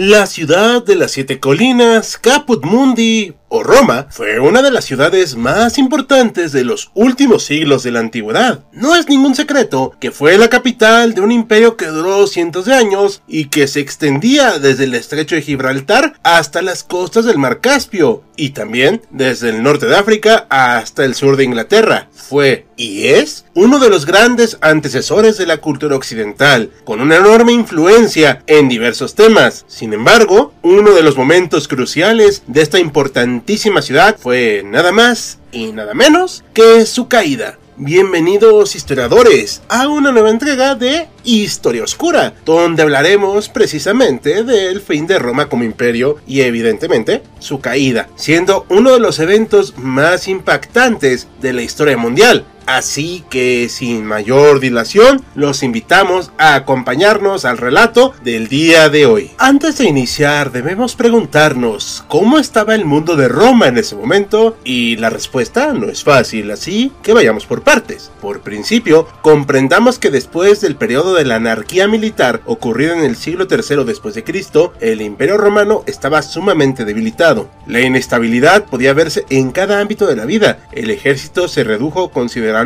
La ciudad de las siete colinas, Caput Mundi, o Roma fue una de las ciudades más importantes de los últimos siglos de la antigüedad. No es ningún secreto que fue la capital de un imperio que duró cientos de años y que se extendía desde el estrecho de Gibraltar hasta las costas del mar Caspio y también desde el norte de África hasta el sur de Inglaterra. Fue y es uno de los grandes antecesores de la cultura occidental, con una enorme influencia en diversos temas. Sin embargo, uno de los momentos cruciales de esta importantísima ciudad fue nada más y nada menos que su caída. Bienvenidos historiadores a una nueva entrega de Historia Oscura, donde hablaremos precisamente del fin de Roma como imperio y evidentemente su caída, siendo uno de los eventos más impactantes de la historia mundial. Así que sin mayor dilación, los invitamos a acompañarnos al relato del día de hoy. Antes de iniciar, debemos preguntarnos cómo estaba el mundo de Roma en ese momento y la respuesta no es fácil, así que vayamos por partes. Por principio, comprendamos que después del periodo de la anarquía militar ocurrido en el siglo III después de Cristo, el Imperio Romano estaba sumamente debilitado. La inestabilidad podía verse en cada ámbito de la vida. El ejército se redujo considerablemente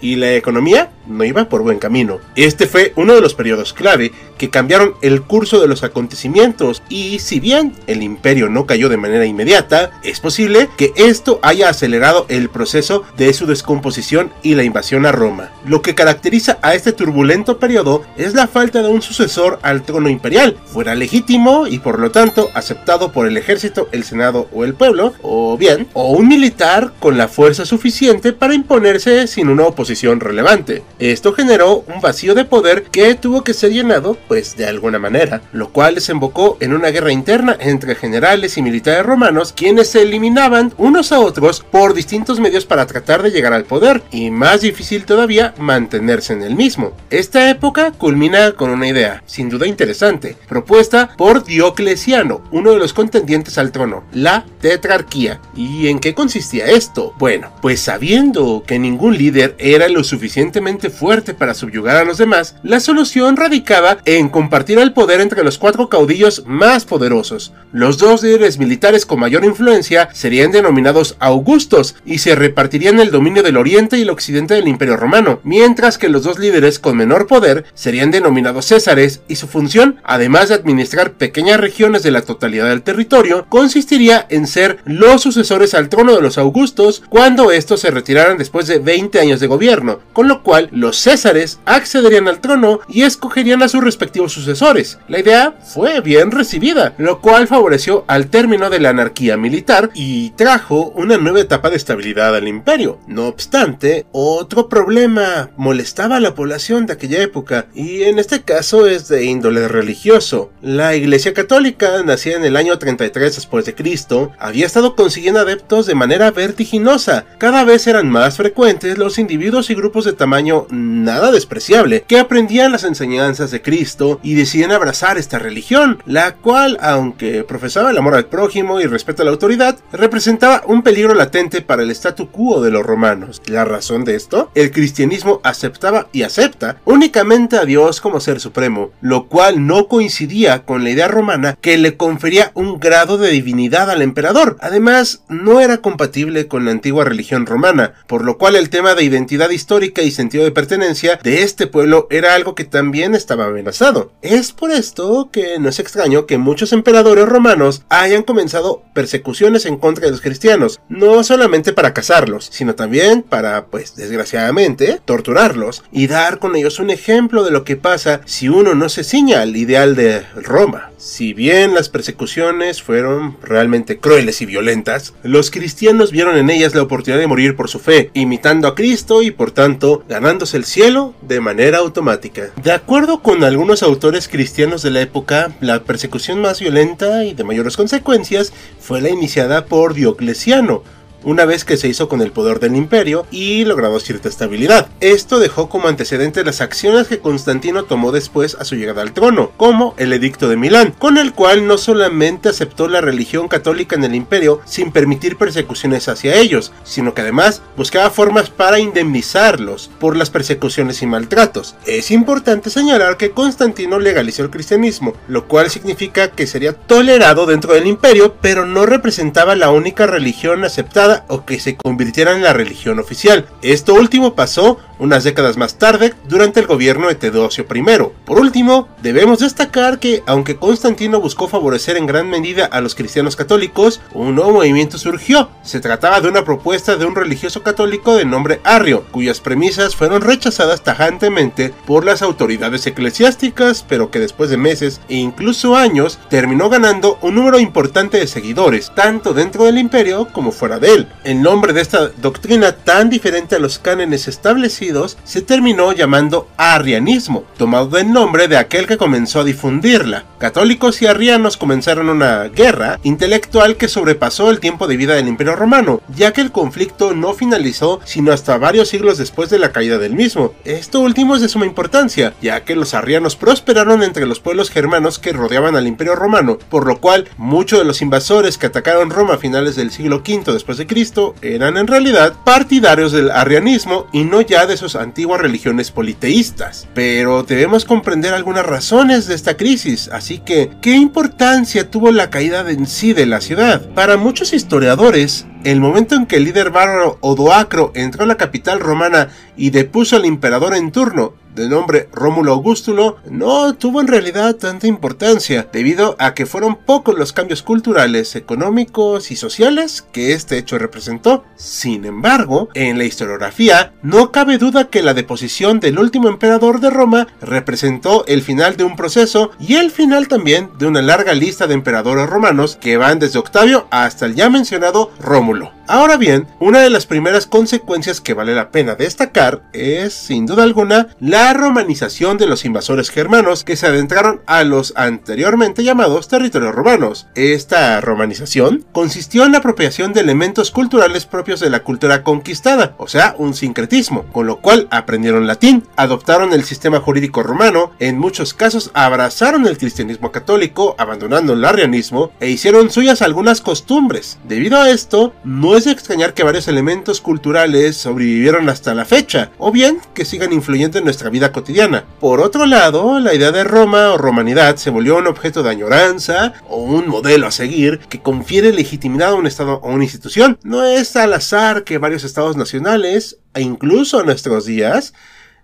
y la economía no iba por buen camino. Este fue uno de los periodos clave que cambiaron el curso de los acontecimientos y si bien el imperio no cayó de manera inmediata, es posible que esto haya acelerado el proceso de su descomposición y la invasión a Roma. Lo que caracteriza a este turbulento periodo es la falta de un sucesor al trono imperial, fuera legítimo y por lo tanto aceptado por el ejército, el senado o el pueblo, o bien, o un militar con la fuerza suficiente para imponerse sin una oposición relevante. Esto generó un vacío de poder que tuvo que ser llenado pues de alguna manera, lo cual desembocó en una guerra interna entre generales y militares romanos quienes se eliminaban unos a otros por distintos medios para tratar de llegar al poder y más difícil todavía mantenerse en el mismo. Esta época culmina con una idea, sin duda interesante, propuesta por Diocleciano, uno de los contendientes al trono, la tetrarquía. ¿Y en qué consistía esto? Bueno, pues sabiendo que ningún líder era lo suficientemente fuerte para subyugar a los demás, la solución radicaba en en compartir el poder entre los cuatro caudillos más poderosos. Los dos líderes militares con mayor influencia serían denominados Augustos y se repartirían el dominio del oriente y el occidente del Imperio Romano, mientras que los dos líderes con menor poder serían denominados Césares y su función, además de administrar pequeñas regiones de la totalidad del territorio, consistiría en ser los sucesores al trono de los Augustos cuando estos se retiraran después de 20 años de gobierno, con lo cual los Césares accederían al trono y escogerían a sus respectivos sucesores. La idea fue bien recibida, lo cual favoreció al término de la anarquía militar y trajo una nueva etapa de estabilidad al imperio. No obstante, otro problema molestaba a la población de aquella época y en este caso es de índole religioso. La Iglesia Católica, nacida en el año 33 después de Cristo, había estado consiguiendo adeptos de manera vertiginosa. Cada vez eran más frecuentes los individuos y grupos de tamaño nada despreciable que aprendían las enseñanzas de Cristo y deciden abrazar esta religión, la cual, aunque profesaba el amor al prójimo y respeto a la autoridad, representaba un peligro latente para el statu quo de los romanos. ¿La razón de esto? El cristianismo aceptaba y acepta únicamente a Dios como ser supremo, lo cual no coincidía con la idea romana que le confería un grado de divinidad al emperador. Además, no era compatible con la antigua religión romana, por lo cual el tema de identidad histórica y sentido de pertenencia de este pueblo era algo que también estaba amenazado. Es por esto que no es extraño que muchos emperadores romanos hayan comenzado persecuciones en contra de los cristianos, no solamente para cazarlos, sino también para, pues desgraciadamente, torturarlos y dar con ellos un ejemplo de lo que pasa si uno no se ciña al ideal de Roma. Si bien las persecuciones fueron realmente crueles y violentas, los cristianos vieron en ellas la oportunidad de morir por su fe, imitando a Cristo y por tanto ganándose el cielo de manera automática. De acuerdo con algunos autores cristianos de la época, la persecución más violenta y de mayores consecuencias fue la iniciada por Diocleciano, una vez que se hizo con el poder del imperio y logrado cierta estabilidad. Esto dejó como antecedente las acciones que Constantino tomó después a su llegada al trono, como el Edicto de Milán, con el cual no solamente aceptó la religión católica en el imperio sin permitir persecuciones hacia ellos, sino que además buscaba formas para indemnizarlos por las persecuciones y maltratos. Es importante señalar que Constantino legalizó el cristianismo, lo cual significa que sería tolerado dentro del imperio, pero no representaba la única religión aceptada o que se convirtieran en la religión oficial. Esto último pasó unas décadas más tarde durante el gobierno de Teodosio I. Por último, debemos destacar que aunque Constantino buscó favorecer en gran medida a los cristianos católicos, un nuevo movimiento surgió. Se trataba de una propuesta de un religioso católico de nombre Arrio, cuyas premisas fueron rechazadas tajantemente por las autoridades eclesiásticas, pero que después de meses e incluso años terminó ganando un número importante de seguidores, tanto dentro del imperio como fuera de él. El nombre de esta doctrina tan diferente a los cánones establecidos se terminó llamando arrianismo, tomado del nombre de aquel que comenzó a difundirla. Católicos y arrianos comenzaron una guerra intelectual que sobrepasó el tiempo de vida del Imperio Romano, ya que el conflicto no finalizó sino hasta varios siglos después de la caída del mismo. Esto último es de suma importancia, ya que los arrianos prosperaron entre los pueblos germanos que rodeaban al Imperio Romano, por lo cual muchos de los invasores que atacaron Roma a finales del siglo V después de Cristo eran en realidad partidarios del arrianismo y no ya de sus antiguas religiones politeístas. Pero debemos comprender algunas razones de esta crisis, que, ¿qué importancia tuvo la caída en sí de la ciudad? Para muchos historiadores, el momento en que el líder bárbaro Odoacro entró a la capital romana y depuso al emperador en turno, de nombre Rómulo Augustulo, no tuvo en realidad tanta importancia, debido a que fueron pocos los cambios culturales, económicos y sociales que este hecho representó. Sin embargo, en la historiografía, no cabe duda que la deposición del último emperador de Roma representó el final de un proceso y el final también de una larga lista de emperadores romanos que van desde Octavio hasta el ya mencionado Rómulo. Ahora bien, una de las primeras consecuencias que vale la pena destacar es, sin duda alguna, la romanización de los invasores germanos que se adentraron a los anteriormente llamados territorios romanos. Esta romanización consistió en la apropiación de elementos culturales propios de la cultura conquistada, o sea, un sincretismo, con lo cual aprendieron latín, adoptaron el sistema jurídico romano, en muchos casos abrazaron el cristianismo católico, abandonando el arrianismo, e hicieron suyas algunas costumbres. Debido a esto, no es de extrañar que varios elementos culturales sobrevivieron hasta la fecha, o bien que sigan influyendo en nuestra vida cotidiana. Por otro lado, la idea de Roma o romanidad se volvió un objeto de añoranza o un modelo a seguir que confiere legitimidad a un Estado o una institución. No es al azar que varios estados nacionales, e incluso en nuestros días,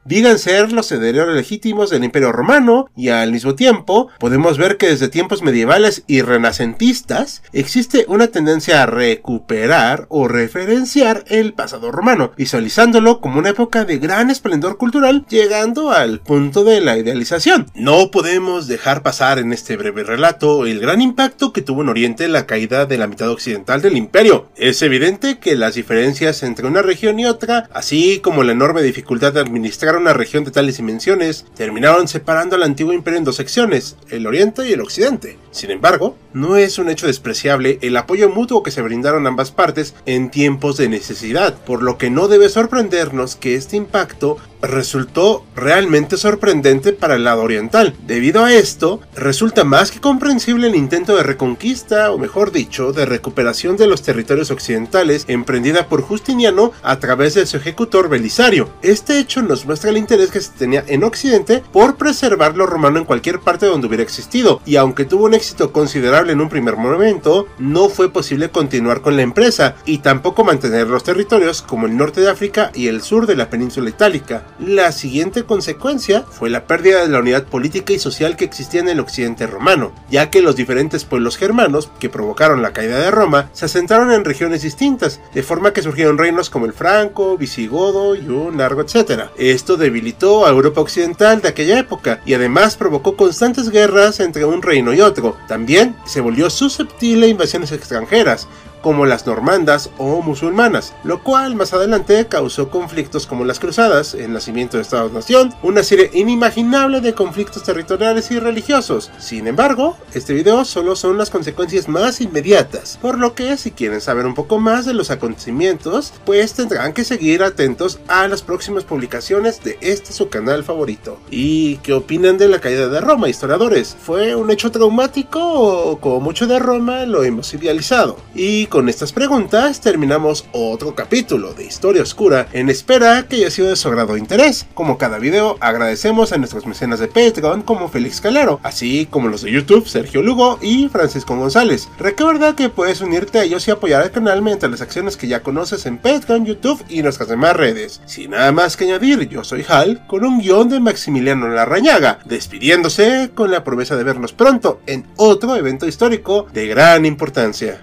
digan ser los herederos legítimos del Imperio Romano y al mismo tiempo podemos ver que desde tiempos medievales y renacentistas existe una tendencia a recuperar o referenciar el pasado romano, visualizándolo como una época de gran esplendor cultural llegando al punto de la idealización. No podemos dejar pasar en este breve relato el gran impacto que tuvo en Oriente la caída de la mitad occidental del imperio. Es evidente que las diferencias entre una región y otra, así como la enorme dificultad de administrar una región de tales dimensiones, terminaron separando al antiguo imperio en dos secciones, el oriente y el occidente. Sin embargo, no es un hecho despreciable el apoyo mutuo que se brindaron ambas partes en tiempos de necesidad, por lo que no debe sorprendernos que este impacto resultó realmente sorprendente para el lado oriental. Debido a esto, resulta más que comprensible el intento de reconquista, o mejor dicho, de recuperación de los territorios occidentales emprendida por Justiniano a través de su ejecutor Belisario. Este hecho nos muestra el interés que se tenía en Occidente por preservar lo romano en cualquier parte donde hubiera existido, y aunque tuvo un éxito considerable en un primer momento, no fue posible continuar con la empresa y tampoco mantener los territorios como el norte de África y el sur de la península itálica. La siguiente consecuencia fue la pérdida de la unidad política y social que existía en el occidente romano, ya que los diferentes pueblos germanos que provocaron la caída de Roma se asentaron en regiones distintas, de forma que surgieron reinos como el franco, visigodo y un largo etcétera. Esto debilitó a Europa occidental de aquella época y además provocó constantes guerras entre un reino y otro. También se volvió susceptible a invasiones extranjeras, como las normandas o musulmanas, lo cual más adelante causó conflictos como las cruzadas, el nacimiento de Estados-Nación, una serie inimaginable de conflictos territoriales y religiosos. Sin embargo, este video solo son las consecuencias más inmediatas, por lo que si quieren saber un poco más de los acontecimientos, pues tendrán que seguir atentos a las próximas publicaciones de este su canal favorito. ¿Y qué opinan de la caída de Roma, historiadores? ¿Fue un hecho traumático o como mucho de Roma lo hemos idealizado? Y con estas preguntas terminamos otro capítulo de Historia Oscura en espera que haya sido de su agrado interés. Como cada video, agradecemos a nuestros mecenas de Patreon como Félix Calero, así como los de YouTube Sergio Lugo y Francisco González. Recuerda que puedes unirte a ellos y apoyar al canal mediante las acciones que ya conoces en Patreon, YouTube y nuestras demás redes. Sin nada más que añadir, yo soy Hal con un guion de Maximiliano Larrañaga, despidiéndose con la promesa de vernos pronto en otro evento histórico de gran importancia.